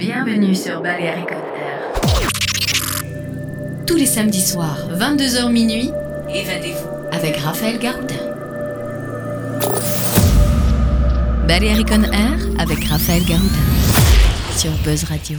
Bienvenue sur Balearic Air. Tous les samedis soirs, 22h minuit, évadez-vous avec Raphaël Garoudin. Balearic Air avec Raphaël Garoudin sur Buzz Radio.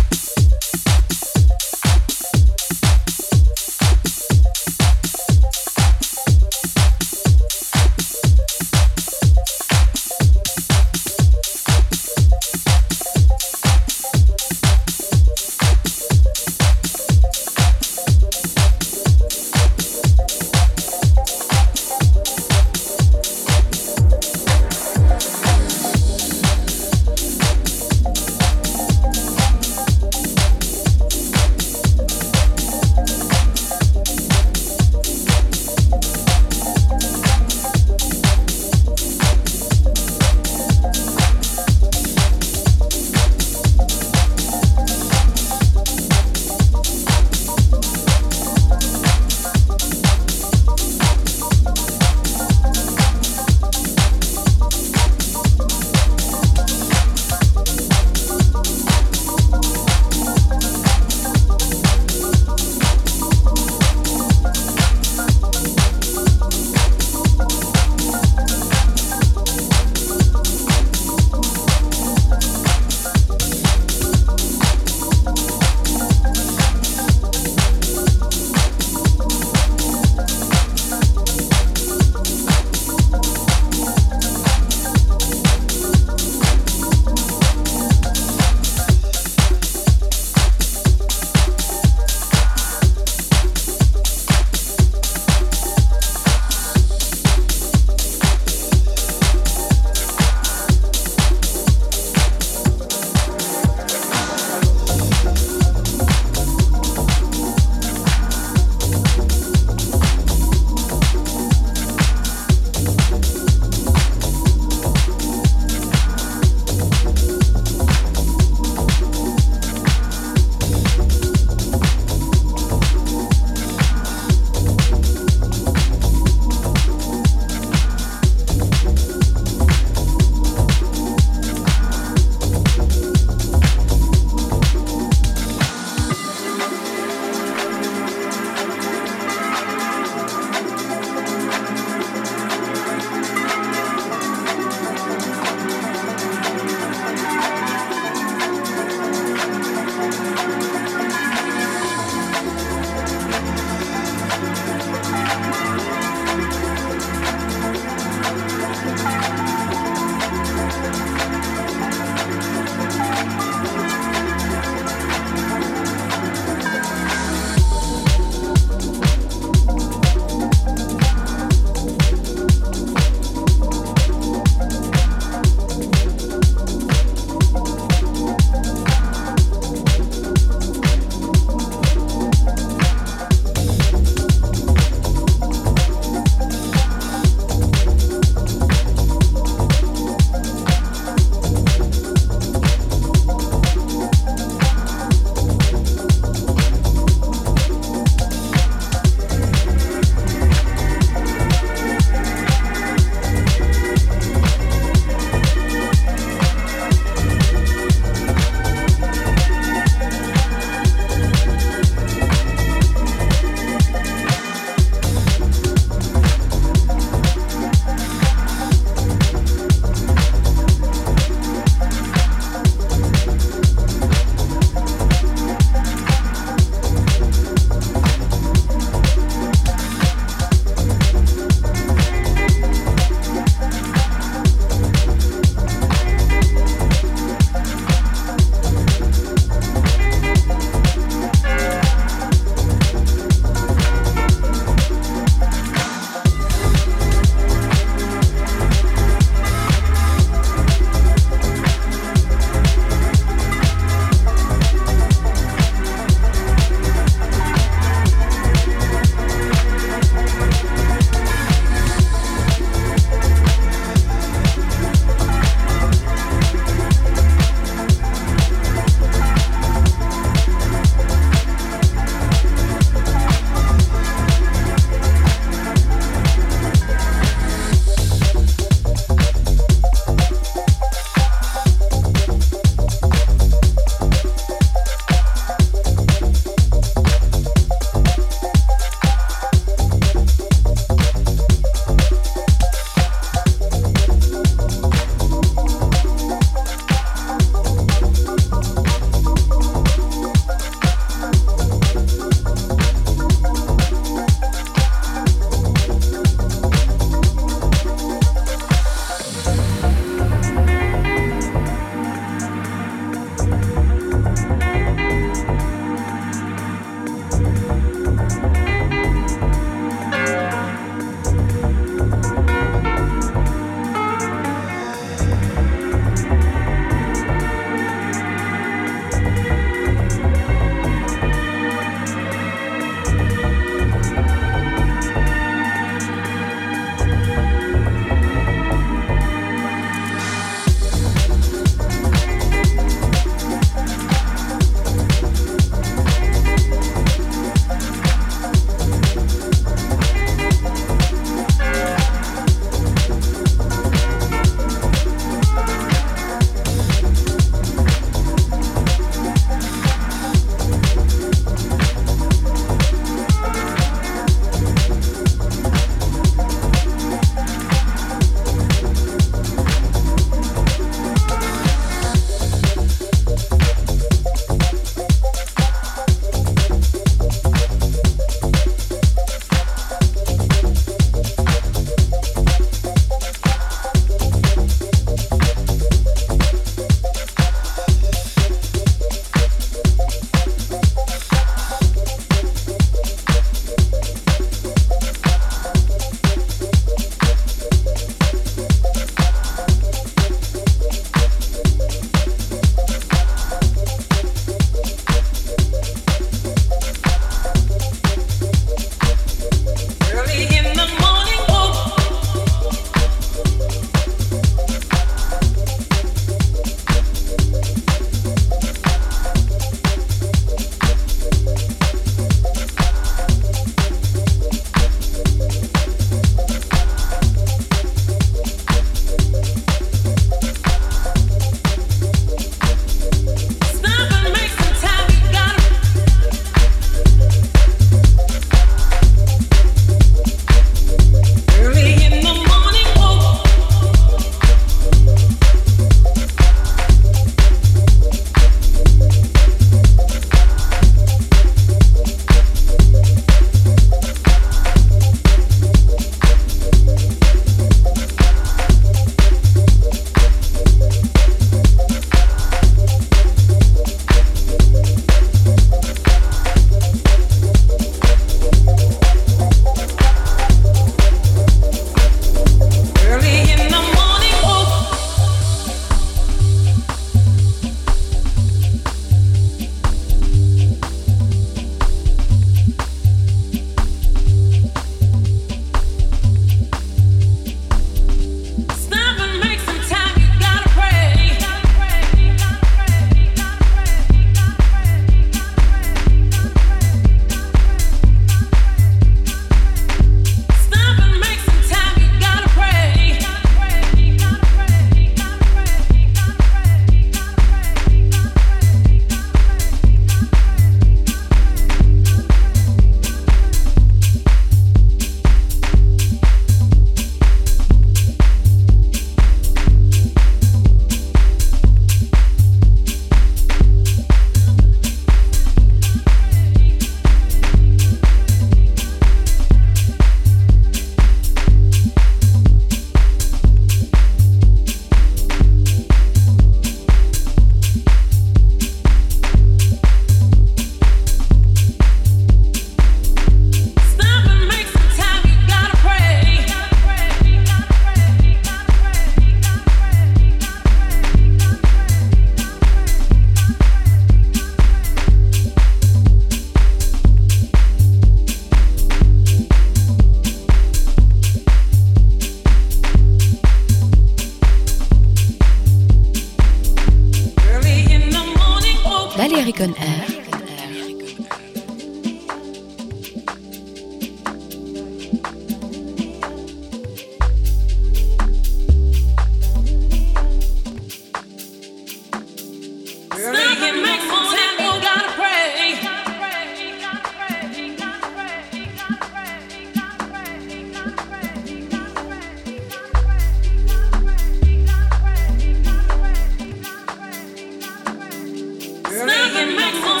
Smile and make some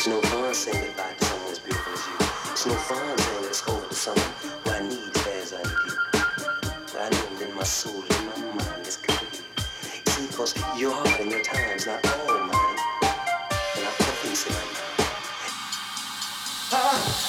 It's no fun saying goodbye to someone as beautiful as you. It's no fun saying let's go to someone who I need as I need you. But I know in my soul, in my mind, it's good. You see, because your heart and your time is not all mine. And I put peace in my mind. Ah.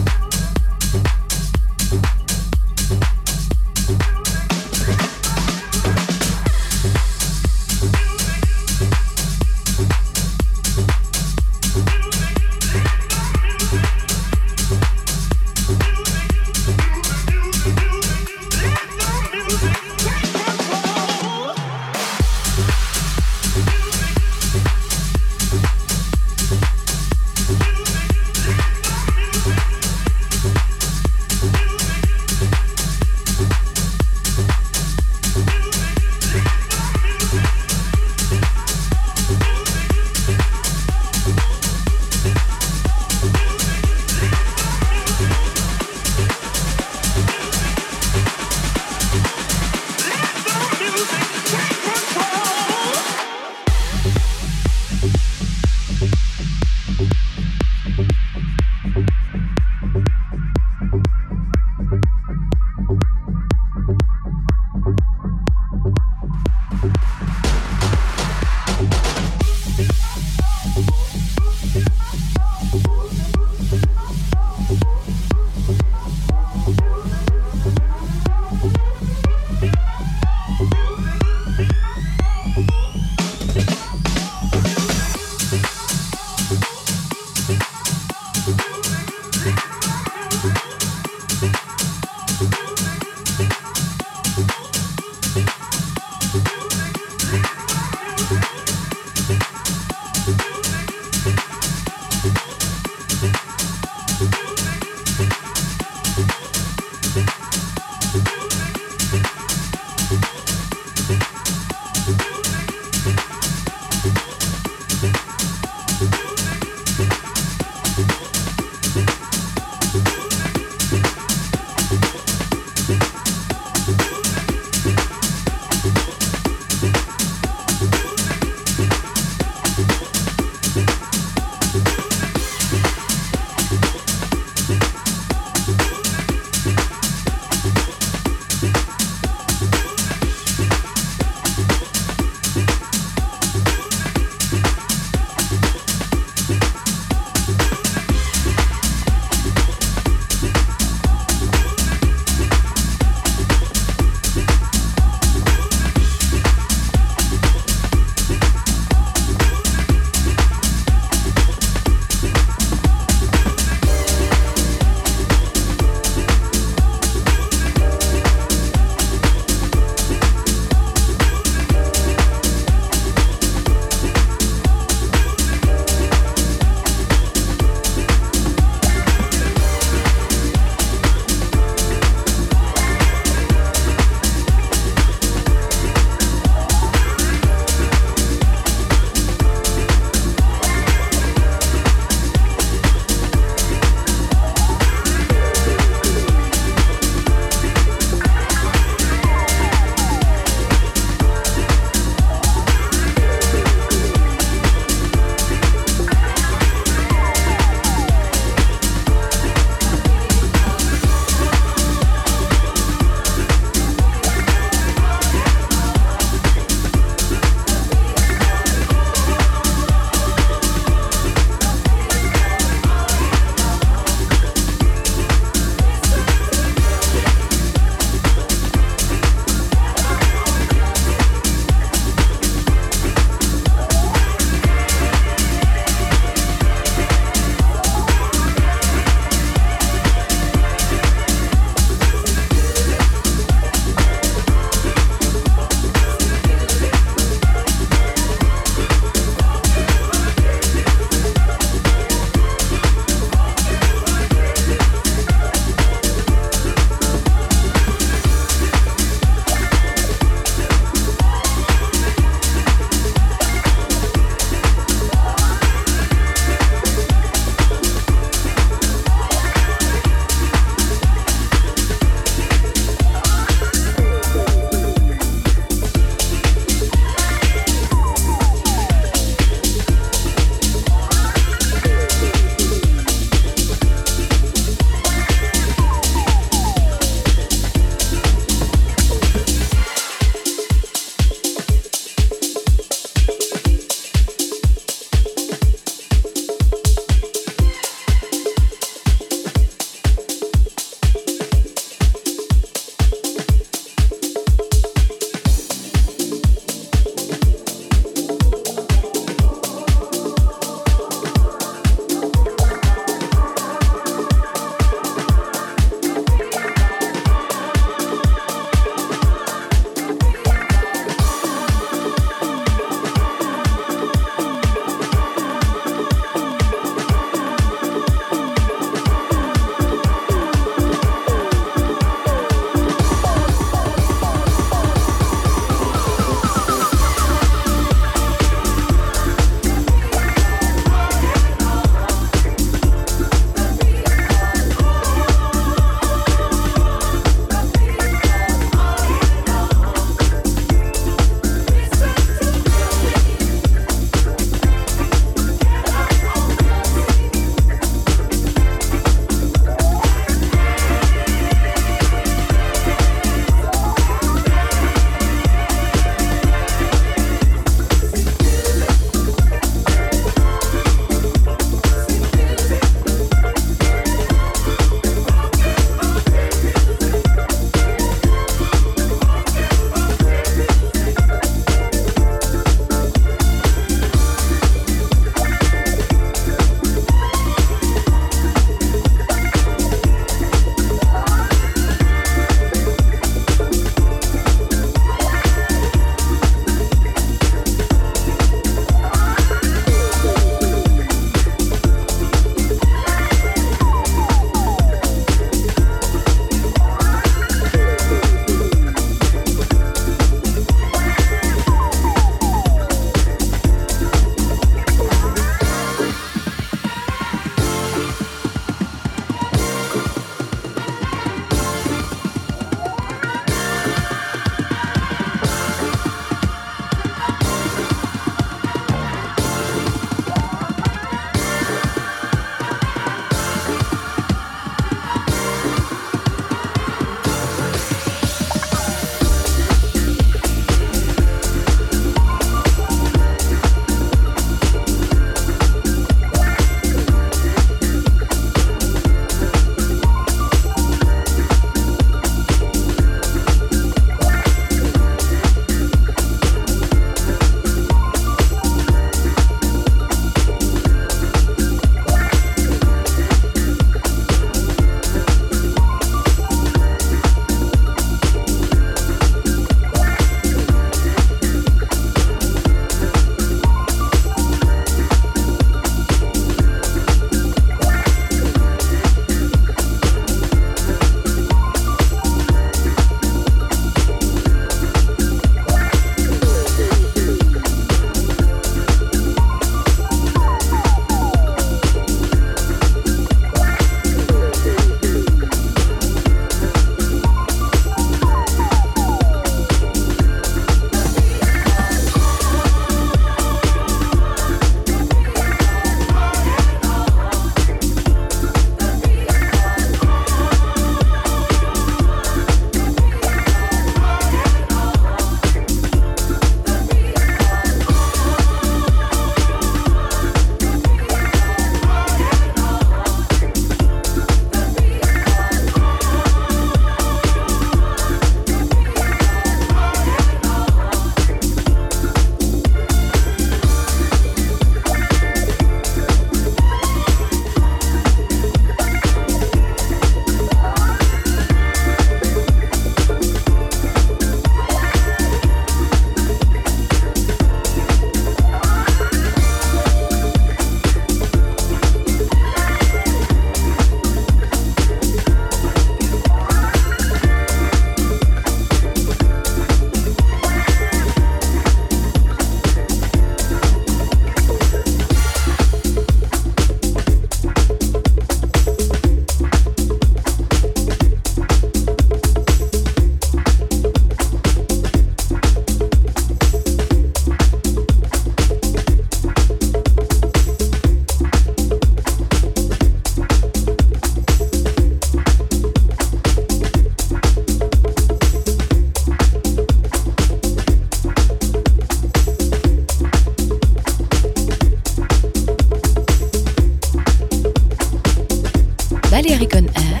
On Air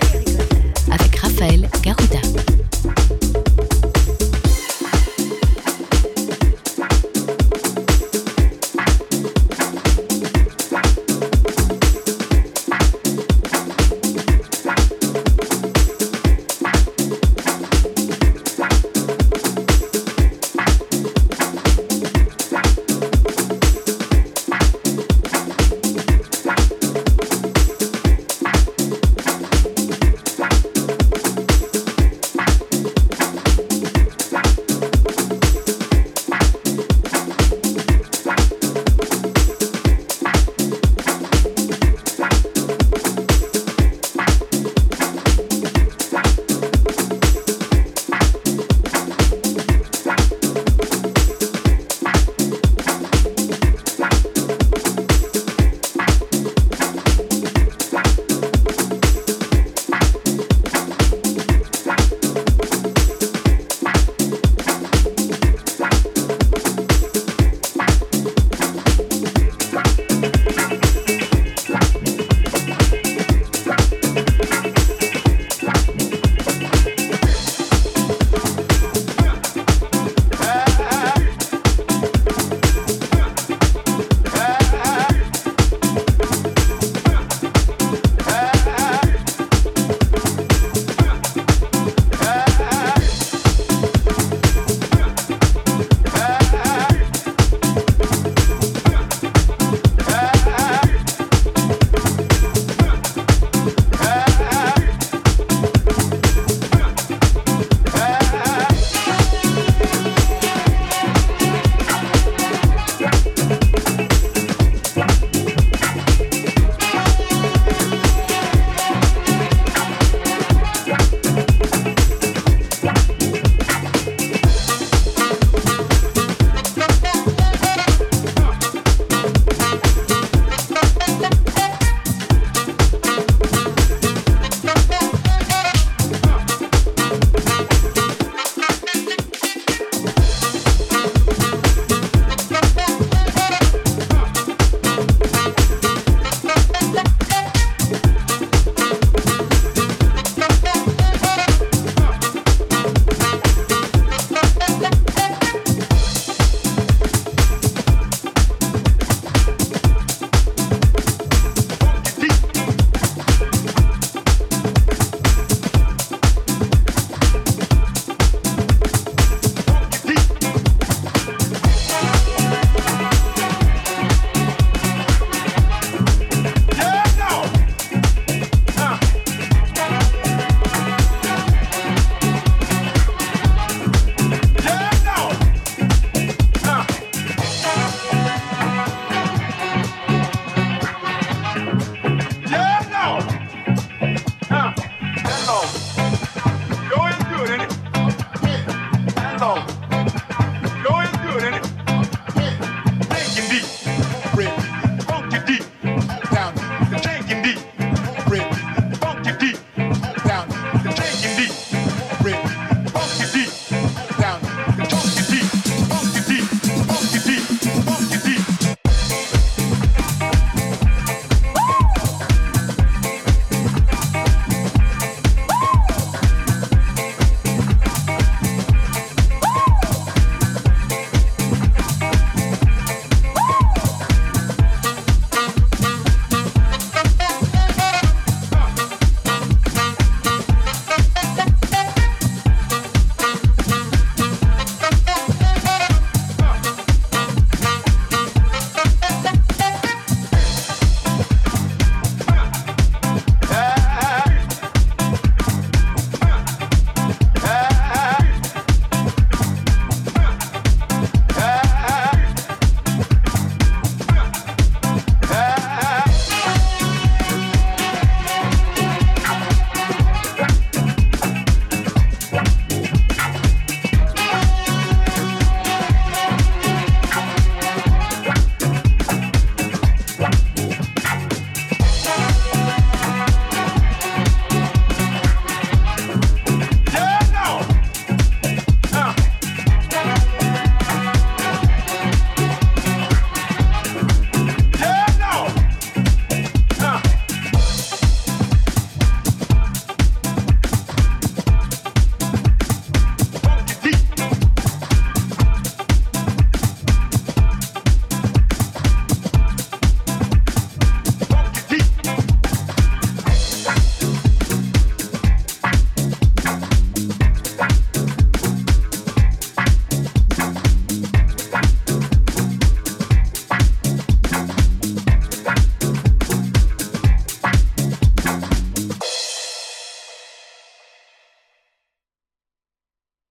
avec Raphaël Garuda.